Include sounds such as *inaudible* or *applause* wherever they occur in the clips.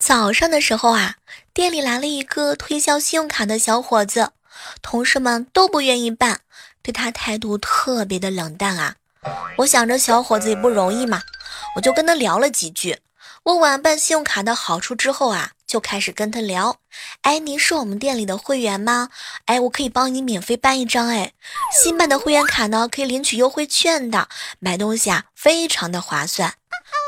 早上的时候啊，店里来了一个推销信用卡的小伙子，同事们都不愿意办，对他态度特别的冷淡啊。我想着小伙子也不容易嘛，我就跟他聊了几句。问完办信用卡的好处之后啊，就开始跟他聊。哎，您是我们店里的会员吗？哎，我可以帮你免费办一张。哎，新办的会员卡呢，可以领取优惠券的，买东西啊非常的划算。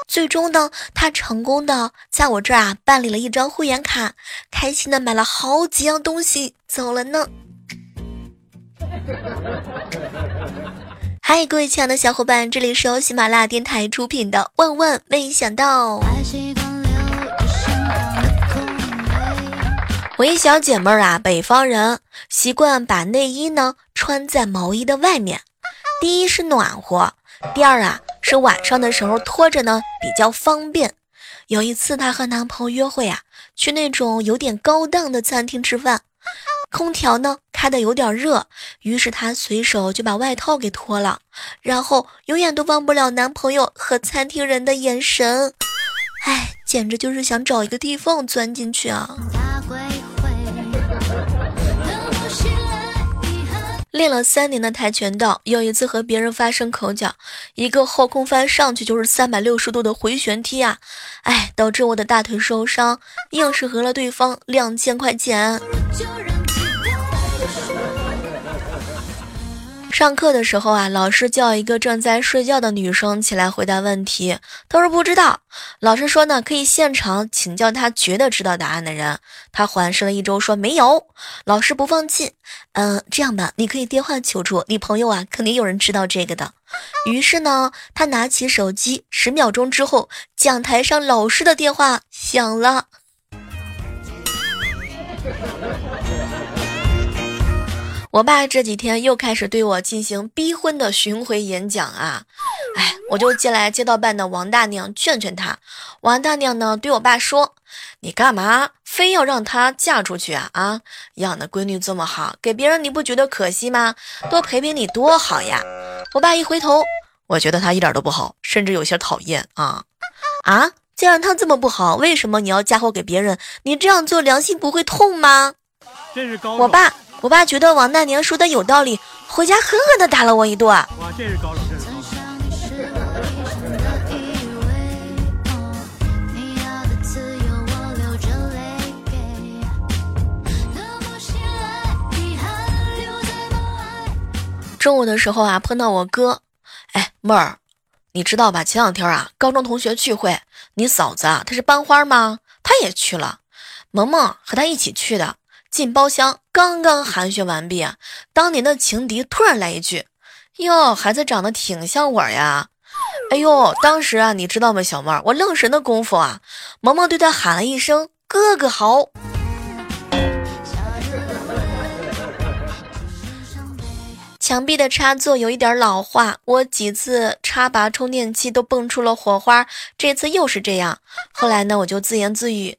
最终呢，他成功的在我这儿啊办理了一张会员卡，开心的买了好几样东西走了呢。*laughs* 嗨，各位亲爱的小伙伴，这里是由喜马拉雅电台出品的《万万没想到》。我一小姐妹儿啊，北方人习惯把内衣呢穿在毛衣的外面，第一是暖和，第二啊。是晚上的时候拖着呢，比较方便。有一次，她和男朋友约会啊，去那种有点高档的餐厅吃饭，空调呢开的有点热，于是她随手就把外套给脱了，然后永远都忘不了男朋友和餐厅人的眼神，哎，简直就是想找一个地缝钻进去啊！练了三年的跆拳道，有一次和别人发生口角，一个后空翻上去就是三百六十度的回旋踢啊！哎，导致我的大腿受伤，硬是讹了对方两千块钱。上课的时候啊，老师叫一个正在睡觉的女生起来回答问题，她说不知道。老师说呢，可以现场请教她觉得知道答案的人。她环视了一周，说没有。老师不放弃，嗯，这样吧，你可以电话求助你朋友啊，肯定有人知道这个的。于是呢，他拿起手机，十秒钟之后，讲台上老师的电话响了。我爸这几天又开始对我进行逼婚的巡回演讲啊，哎，我就借来街道办的王大娘劝劝他。王大娘呢对我爸说：“你干嘛非要让她嫁出去啊？啊，养的闺女这么好，给别人你不觉得可惜吗？多陪陪你多好呀！”我爸一回头，我觉得他一点都不好，甚至有些讨厌啊啊！既然他这么不好，为什么你要嫁祸给别人？你这样做良心不会痛吗？这是高我爸。我爸觉得王大娘说的有道理，回家狠狠的打了我一顿。哇，这是高手，这是高中午的时候啊，碰到我哥，哎，妹儿，你知道吧？前两天啊，高中同学聚会，你嫂子啊，她是班花吗？她也去了，萌萌和她一起去的。进包厢，刚刚寒暄完毕啊，当年的情敌突然来一句：“哟，孩子长得挺像我呀！”哎呦，当时啊，你知道吗，小妹儿，我愣神的功夫啊，萌萌对他喊了一声：“哥哥好。”墙壁的插座有一点老化，我几次插拔充电器都蹦出了火花，这次又是这样。后来呢，我就自言自语。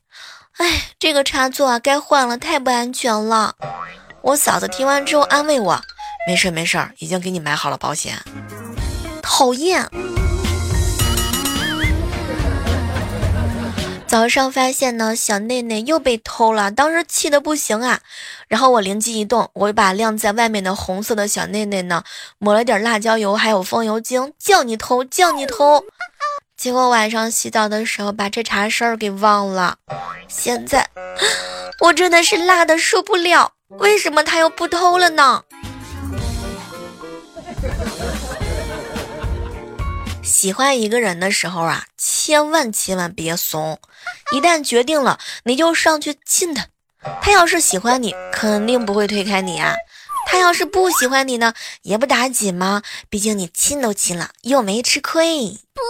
哎，这个插座啊，该换了，太不安全了。我嫂子听完之后安慰我：“没事没事，已经给你买好了保险。”讨厌。早上发现呢，小内内又被偷了，当时气得不行啊。然后我灵机一动，我把晾在外面的红色的小内内呢，抹了点辣椒油，还有风油精，叫你偷，叫你偷。结果晚上洗澡的时候把这茬事儿给忘了，现在我真的是辣的受不了。为什么他又不偷了呢？*laughs* 喜欢一个人的时候啊，千万千万别怂，一旦决定了，你就上去亲他。他要是喜欢你，肯定不会推开你啊。他要是不喜欢你呢，也不打紧嘛？毕竟你亲都亲了，又没吃亏。不。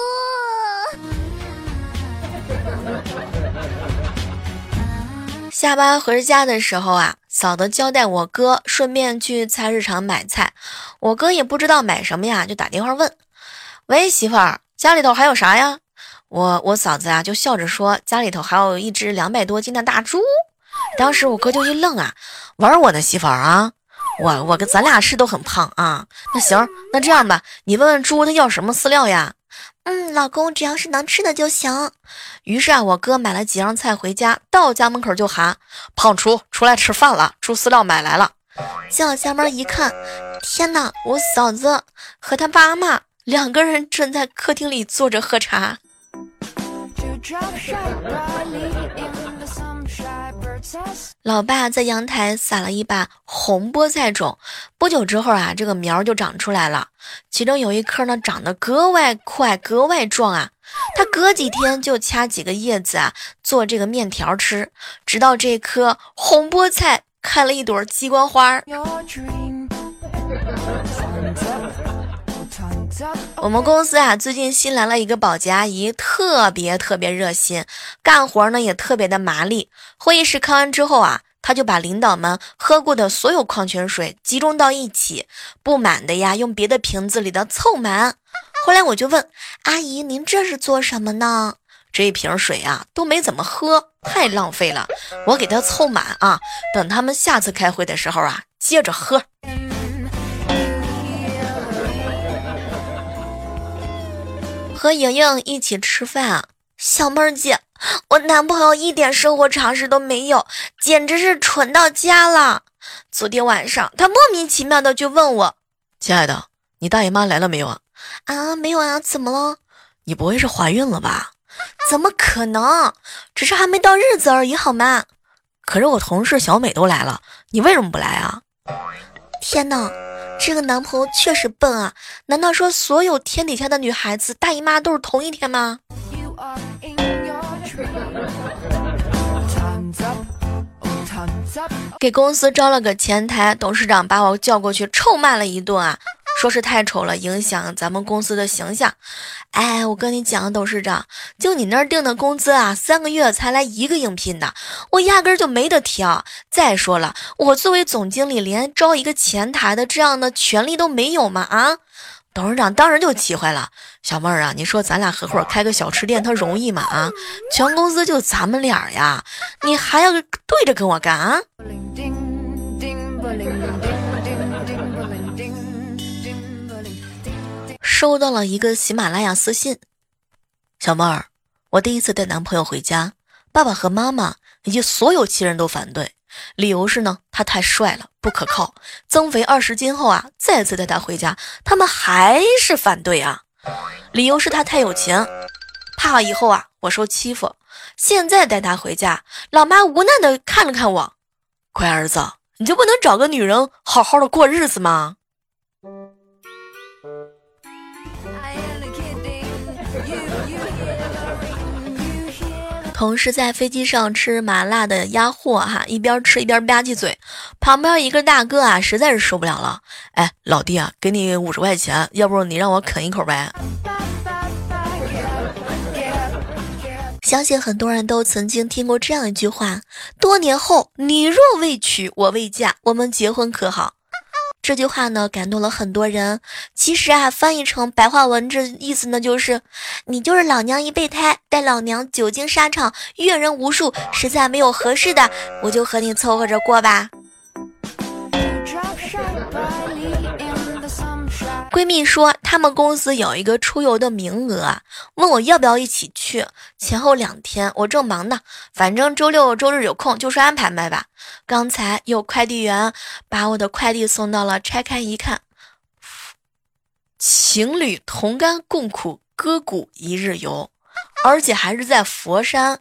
下班回家的时候啊，嫂子交代我哥顺便去菜市场买菜，我哥也不知道买什么呀，就打电话问：“喂，媳妇儿，家里头还有啥呀？”我我嫂子啊就笑着说：“家里头还有一只两百多斤的大猪。”当时我哥就一愣啊，玩我呢，媳妇儿啊，我我跟咱俩是都很胖啊。那行，那这样吧，你问问猪它要什么饲料呀？嗯，老公，只要是能吃的就行。于是啊，我哥买了几样菜回家，到家门口就喊：“胖厨，出来吃饭了，猪饲料买来了。”进了家门一看，天哪，我嫂子和他爸妈两个人正在客厅里坐着喝茶。老爸在阳台撒了一把红菠菜种，不久之后啊，这个苗就长出来了。其中有一棵呢，长得格外快，格外壮啊。他隔几天就掐几个叶子啊，做这个面条吃，直到这棵红菠菜开了一朵鸡冠花。*laughs* 我们公司啊，最近新来了一个保洁阿姨，特别特别热心，干活呢也特别的麻利。会议室开完之后啊，她就把领导们喝过的所有矿泉水集中到一起，不满的呀用别的瓶子里的凑满。后来我就问阿姨：“您这是做什么呢？”这一瓶水啊都没怎么喝，太浪费了。我给她凑满啊，等他们下次开会的时候啊，接着喝。和莹莹一起吃饭啊，小妹儿姐，我男朋友一点生活常识都没有，简直是蠢到家了。昨天晚上他莫名其妙的就问我：“亲爱的，你大姨妈来了没有啊？”“啊，没有啊，怎么了？你不会是怀孕了吧？”“怎么可能？只是还没到日子而已，好吗？”“可是我同事小美都来了，你为什么不来啊？”“天哪！”这个男朋友确实笨啊！难道说所有天底下的女孩子大姨妈都是同一天吗？给公司招了个前台，董事长把我叫过去臭骂了一顿啊！说是太丑了，影响咱们公司的形象。哎，我跟你讲，董事长，就你那儿定的工资啊，三个月才来一个应聘的，我压根儿就没得挑。再说了，我作为总经理，连招一个前台的这样的权利都没有吗？啊！董事长当时就气坏了。小妹儿啊，你说咱俩合伙开个小吃店，他容易吗？啊，全公司就咱们俩呀，你还要对着跟我干啊？收到了一个喜马拉雅私信，小妹儿，我第一次带男朋友回家，爸爸和妈妈以及所有亲人都反对，理由是呢，他太帅了，不可靠，增肥二十斤后啊，再次带他回家，他们还是反对啊，理由是他太有钱，怕以后啊我受欺负。现在带他回家，老妈无奈的看了看我，乖儿子，你就不能找个女人好好的过日子吗？同事在飞机上吃麻辣的鸭货，哈，一边吃一边吧唧嘴。旁边一个大哥啊，实在是受不了了，哎，老弟啊，给你五十块钱，要不你让我啃一口呗。相信很多人都曾经听过这样一句话：多年后，你若未娶，我未嫁，我们结婚可好？这句话呢，感动了很多人。其实啊，翻译成白话文，这意思呢，就是你就是老娘一备胎，待老娘久经沙场，阅人无数，实在没有合适的，我就和你凑合着过吧。闺蜜说，他们公司有一个出游的名额，问我要不要一起去。前后两天我正忙呢，反正周六周日有空就说安排呗吧。刚才有快递员把我的快递送到了，拆开一看，情侣同甘共苦，歌谷一日游，而且还是在佛山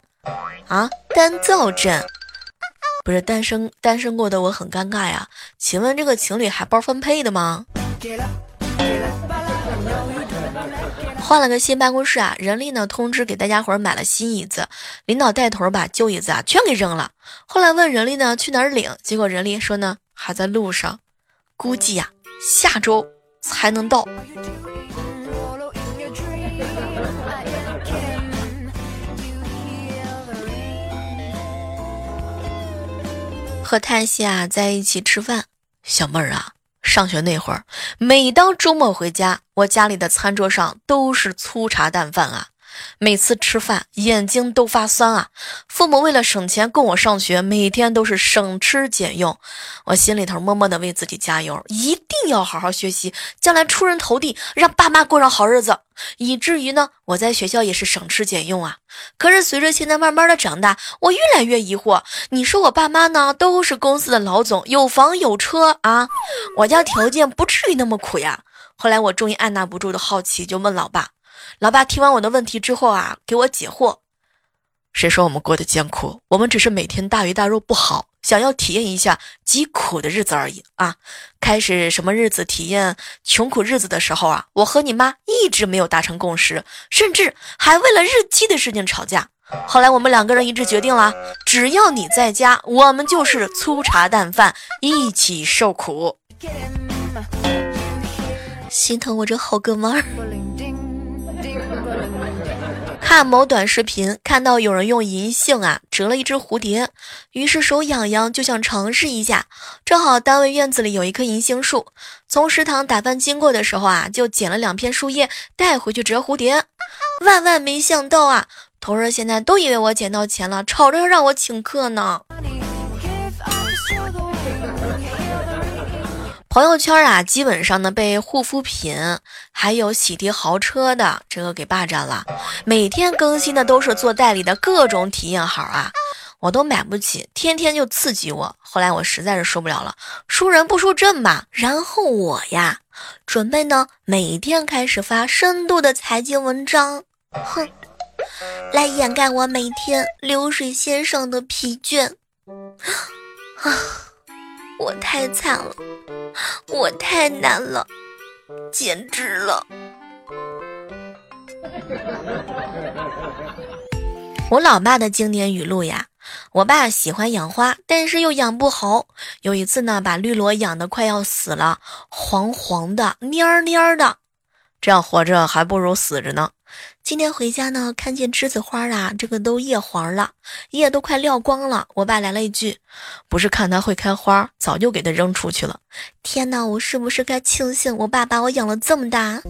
啊丹灶镇。不是单身单身过的我很尴尬呀，请问这个情侣还包分配的吗？换了个新办公室啊，人力呢通知给大家伙儿买了新椅子，领导带头把旧椅子啊全给扔了。后来问人力呢去哪儿领，结果人力说呢还在路上，估计呀下周才能到。和叹息啊在一起吃饭，小妹儿啊。上学那会儿，每当周末回家，我家里的餐桌上都是粗茶淡饭啊。每次吃饭眼睛都发酸啊。父母为了省钱供我上学，每天都是省吃俭用。我心里头默默的为自己加油，一定要好好学习，将来出人头地，让爸妈过上好日子。以至于呢，我在学校也是省吃俭用啊。可是随着现在慢慢的长大，我越来越疑惑。你说我爸妈呢，都是公司的老总，有房有车啊，我家条件不至于那么苦呀。后来我终于按捺不住的好奇，就问老爸。老爸听完我的问题之后啊，给我解惑。谁说我们过得艰苦？我们只是每天大鱼大肉不好，想要体验一下极苦的日子而已啊！开始什么日子体验穷苦日子的时候啊，我和你妈一直没有达成共识，甚至还为了日期的事情吵架。后来我们两个人一致决定了，只要你在家，我们就是粗茶淡饭，一起受苦。心疼我这好哥们儿。看某短视频，看到有人用银杏啊折了一只蝴蝶，于是手痒痒就想尝试一下。正好单位院子里有一棵银杏树，从食堂打饭经过的时候啊，就捡了两片树叶带回去折蝴蝶。万万没想到啊，同事现在都以为我捡到钱了，吵着要让我请客呢。朋友圈啊，基本上呢被护肤品还有洗涤豪车的这个给霸占了，每天更新的都是做代理的各种体验好啊，我都买不起，天天就刺激我。后来我实在是受不了了，输人不输阵嘛。然后我呀，准备呢每天开始发深度的财经文章，哼，来掩盖我每天流水线上的疲倦。*gasps* 啊，我太惨了。我太难了，简直了！*laughs* 我老爸的经典语录呀，我爸喜欢养花，但是又养不好。有一次呢，把绿萝养的快要死了，黄黄的、蔫蔫的，这样活着还不如死着呢。今天回家呢，看见栀子花啊，这个都叶黄了，叶都快撂光了。我爸来了一句：“不是看它会开花，早就给它扔出去了。”天哪，我是不是该庆幸我爸把我养了这么大？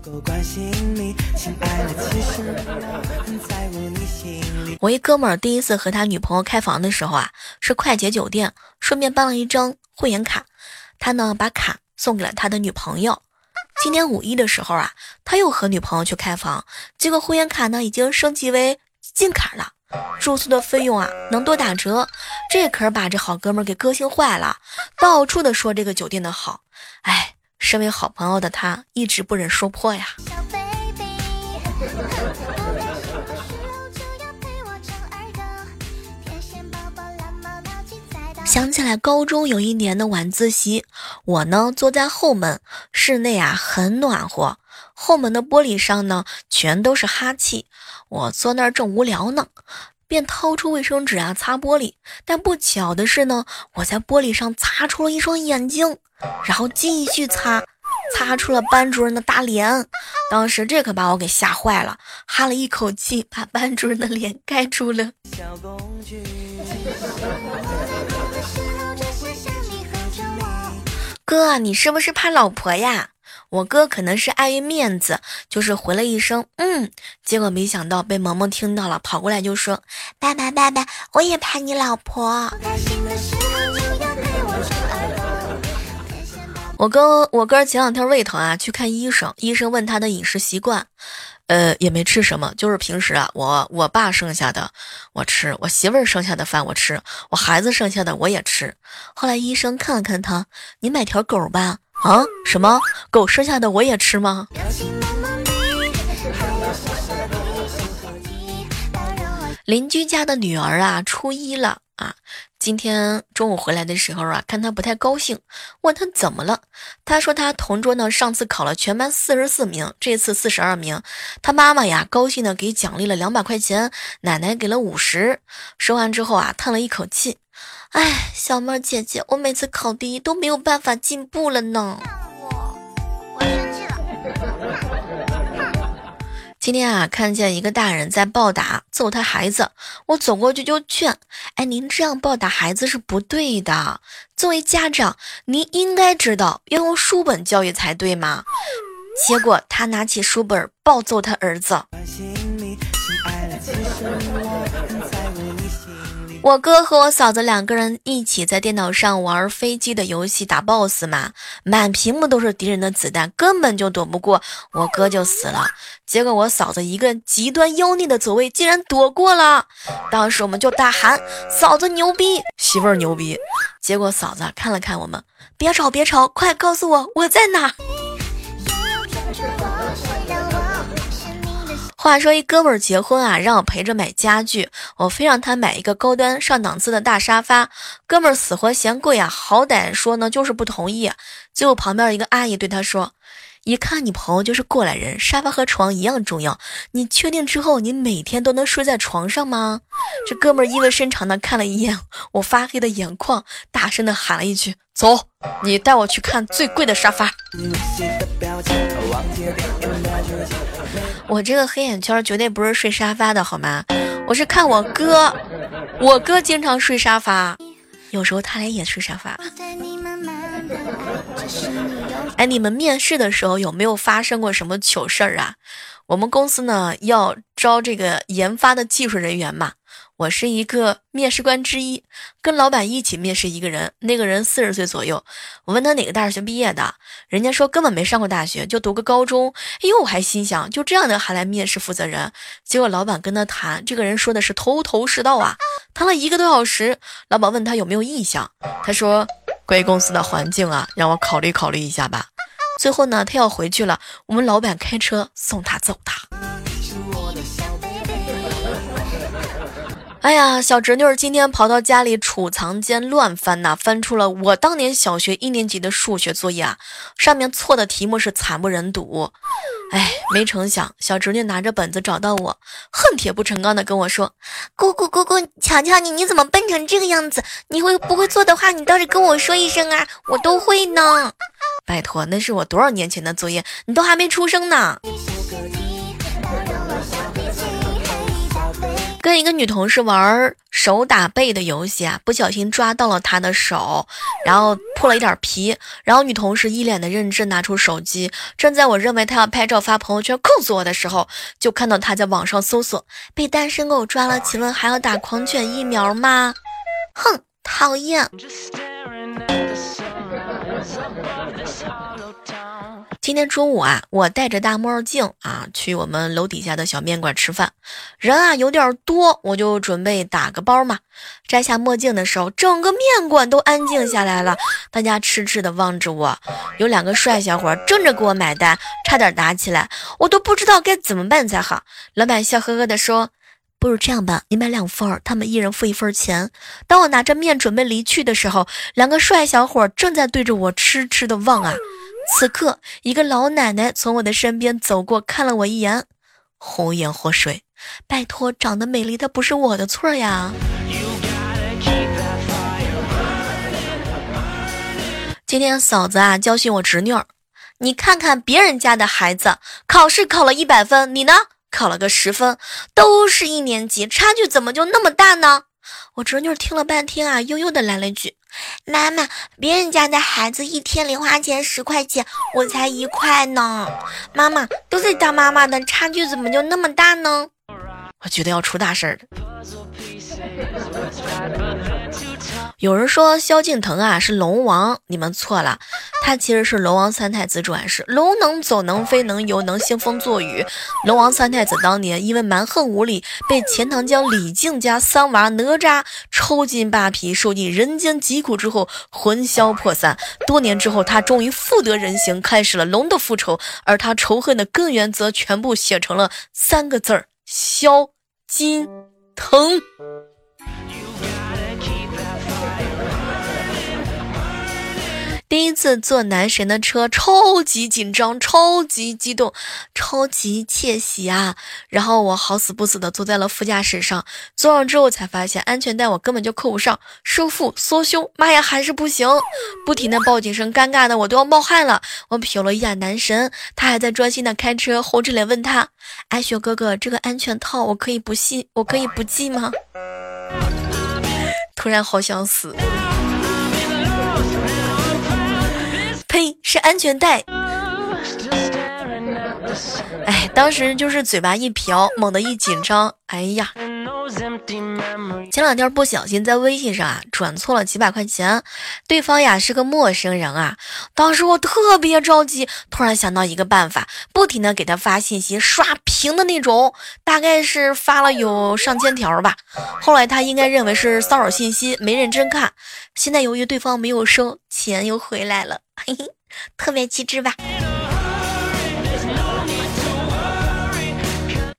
我一哥们儿第一次和他女朋友开房的时候啊，是快捷酒店，顺便办了一张会员卡。他呢，把卡送给了他的女朋友。今年五一的时候啊，他又和女朋友去开房，结果会员卡呢已经升级为金卡了，住宿的费用啊能多打折，这可是把这好哥们给个性坏了，到处的说这个酒店的好。哎，身为好朋友的他一直不忍说破呀。*laughs* 想起来高中有一年的晚自习，我呢坐在后门，室内啊很暖和，后门的玻璃上呢全都是哈气。我坐那儿正无聊呢，便掏出卫生纸啊擦玻璃。但不巧的是呢，我在玻璃上擦出了一双眼睛，然后继续擦，擦出了班主任的大脸。当时这可把我给吓坏了，哈了一口气，把班主任的脸盖住了。小哥，你是不是怕老婆呀？我哥可能是碍于面子，就是回了一声“嗯”，结果没想到被萌萌听到了，跑过来就说：“爸爸，爸爸，我也怕你老婆。”我哥，我哥前两天胃疼啊，去看医生，医生问他的饮食习惯。呃，也没吃什么，就是平时啊，我我爸剩下的我吃，我媳妇儿剩下的饭我吃，我孩子剩下的我也吃。后来医生看了看他，你买条狗吧？啊？什么？狗剩下的我也吃吗？邻居家的女儿啊，初一了啊。今天中午回来的时候啊，看他不太高兴，问他怎么了。他说他同桌呢，上次考了全班四十四名，这次四十二名。他妈妈呀，高兴的给奖励了两百块钱，奶奶给了五十。说完之后啊，叹了一口气，哎，小妹姐姐，我每次考第一都没有办法进步了呢。今天啊，看见一个大人在暴打揍他孩子，我走过去就劝：“哎，您这样暴打孩子是不对的。作为家长，您应该知道要用书本教育才对嘛。”结果他拿起书本暴揍他儿子。我哥和我嫂子两个人一起在电脑上玩飞机的游戏打 BOSS 嘛，满屏幕都是敌人的子弹，根本就躲不过，我哥就死了。结果我嫂子一个极端妖孽的走位，竟然躲过了。当时我们就大喊：“嫂子牛逼，媳妇儿牛逼！”结果嫂子看了看我们，别吵别吵，快告诉我我在哪。话说一哥们儿结婚啊，让我陪着买家具，我非让他买一个高端上档次的大沙发。哥们儿死活嫌贵啊，好歹说呢就是不同意。最后旁边一个阿姨对他说：“一看你朋友就是过来人，沙发和床一样重要。你确定之后你每天都能睡在床上吗？” *laughs* 这哥们儿意味深长的看了一眼 *laughs* 我发黑的眼眶，大声的喊了一句：“走，你带我去看最贵的沙发。”我这个黑眼圈绝对不是睡沙发的好吗？我是看我哥，我哥经常睡沙发，有时候他俩也睡沙发。哎，你们面试的时候有没有发生过什么糗事儿啊？我们公司呢要招这个研发的技术人员嘛。我是一个面试官之一，跟老板一起面试一个人，那个人四十岁左右。我问他哪个大学毕业的，人家说根本没上过大学，就读个高中。哎呦，我还心想，就这样的还来面试负责人？结果老板跟他谈，这个人说的是头头是道啊，谈了一个多小时。老板问他有没有意向，他说关于公司的环境啊，让我考虑考虑一下吧。最后呢，他要回去了，我们老板开车送他走的。哎呀，小侄女今天跑到家里储藏间乱翻呐，翻出了我当年小学一年级的数学作业啊，上面错的题目是惨不忍睹。哎，没成想，小侄女拿着本子找到我，恨铁不成钢的跟我说：“姑姑姑姑，瞧瞧你，你怎么笨成这个样子？你会不会做的话，你倒是跟我说一声啊，我都会呢。拜托，那是我多少年前的作业，你都还没出生呢。”跟一个女同事玩手打背的游戏啊，不小心抓到了她的手，然后破了一点皮。然后女同事一脸的认真，拿出手机。正在我认为她要拍照发朋友圈控诉我的时候，就看到她在网上搜索被单身狗抓了，请问还要打狂犬疫苗吗？哼，讨厌。今天中午啊，我戴着大墨镜啊，去我们楼底下的小面馆吃饭，人啊有点多，我就准备打个包嘛。摘下墨镜的时候，整个面馆都安静下来了，大家痴痴的望着我。有两个帅小伙争着给我买单，差点打起来，我都不知道该怎么办才好。老板笑呵呵的说：“不如这样吧，你买两份，他们一人付一份钱。”当我拿着面准备离去的时候，两个帅小伙正在对着我痴痴的望啊。此刻，一个老奶奶从我的身边走过，看了我一眼，红颜祸水。拜托，长得美丽的不是我的错呀。今天嫂子啊教训我侄女儿，你看看别人家的孩子，考试考了一百分，你呢考了个十分，都是一年级，差距怎么就那么大呢？我侄女听了半天啊，悠悠的来了一句。妈妈，别人家的孩子一天零花钱十块钱，我才一块呢。妈妈都是当妈妈的，差距怎么就那么大呢？我觉得要出大事儿了。有人说萧敬腾啊是龙王，你们错了，他其实是龙王三太子转世。龙能走能飞能游能兴风作雨。龙王三太子当年因为蛮横无理，被钱塘江李靖家三娃哪吒抽筋扒皮，受尽人间疾苦之后魂消魄散。多年之后，他终于复得人形，开始了龙的复仇。而他仇恨的根源，则全部写成了三个字儿：萧敬腾。第一次坐男神的车，超级紧张，超级激动，超级窃喜啊！然后我好死不死的坐在了副驾驶上，坐上之后才发现安全带我根本就扣不上，收腹缩胸，妈呀，还是不行！不停的报警声，尴尬的我都要冒汗了。我瞟了一眼男神，他还在专心的开车，红着脸问他：“爱雪哥哥，这个安全套我可以不系，我可以不系吗？”突然好想死。是安全带。哎，当时就是嘴巴一瓢，猛地一紧张，哎呀！前两天不小心在微信上啊转错了几百块钱，对方呀是个陌生人啊。当时我特别着急，突然想到一个办法，不停的给他发信息，刷屏的那种，大概是发了有上千条吧。后来他应该认为是骚扰信息，没认真看。现在由于对方没有收，钱又回来了，嘿嘿，特别机智吧。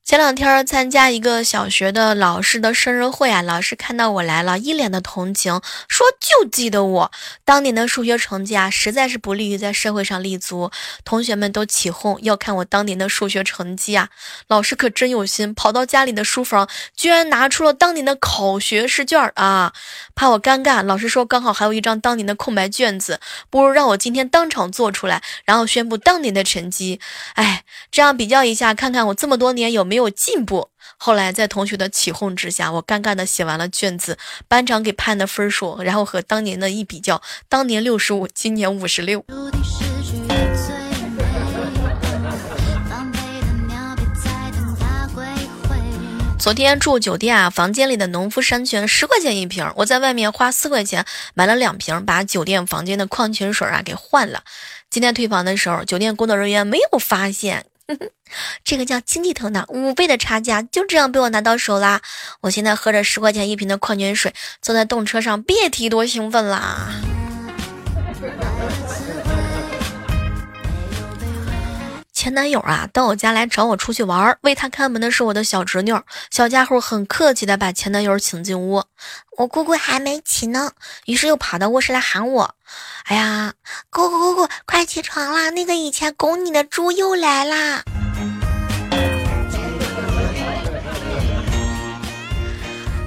前两天参加一个小学的老师的生日会啊，老师看到我来了，一脸的同情，说就记得我当年的数学成绩啊，实在是不利于在社会上立足。同学们都起哄要看我当年的数学成绩啊，老师可真有心，跑到家里的书房，居然拿出了当年的考学试卷啊，怕我尴尬，老师说刚好还有一张当年的空白卷子，不如让我今天当场做出来，然后宣布当年的成绩。哎，这样比较一下，看看我这么多年有没有。没有进步。后来在同学的起哄之下，我尴尬的写完了卷子，班长给判的分数，然后和当年的一比较，当年六十五，今年五十六。昨天住酒店啊，房间里的农夫山泉十块钱一瓶，我在外面花四块钱买了两瓶，把酒店房间的矿泉水啊给换了。今天退房的时候，酒店工作人员没有发现。*laughs* 这个叫经济头脑，五倍的差价就这样被我拿到手啦！我现在喝着十块钱一瓶的矿泉水，坐在动车上，别提多兴奋啦！前男友啊，到我家来找我出去玩儿，为他开门的是我的小侄女，小家伙很客气的把前男友请进屋，我姑姑还没起呢，于是又跑到卧室来喊我。哎呀，姑姑姑姑，快起床啦！那个以前拱你的猪又来啦！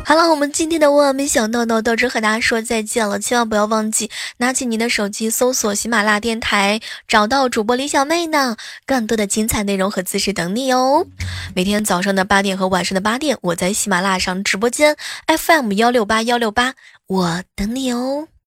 好了，我们今天的万万没想到呢，到这和大家说再见了。千万不要忘记拿起您的手机搜索喜马拉雅电台，找到主播李小妹呢，更多的精彩内容和姿势等你哦。每天早上的八点和晚上的八点，我在喜马拉雅上直播间 FM 幺六八幺六八，我等你哦。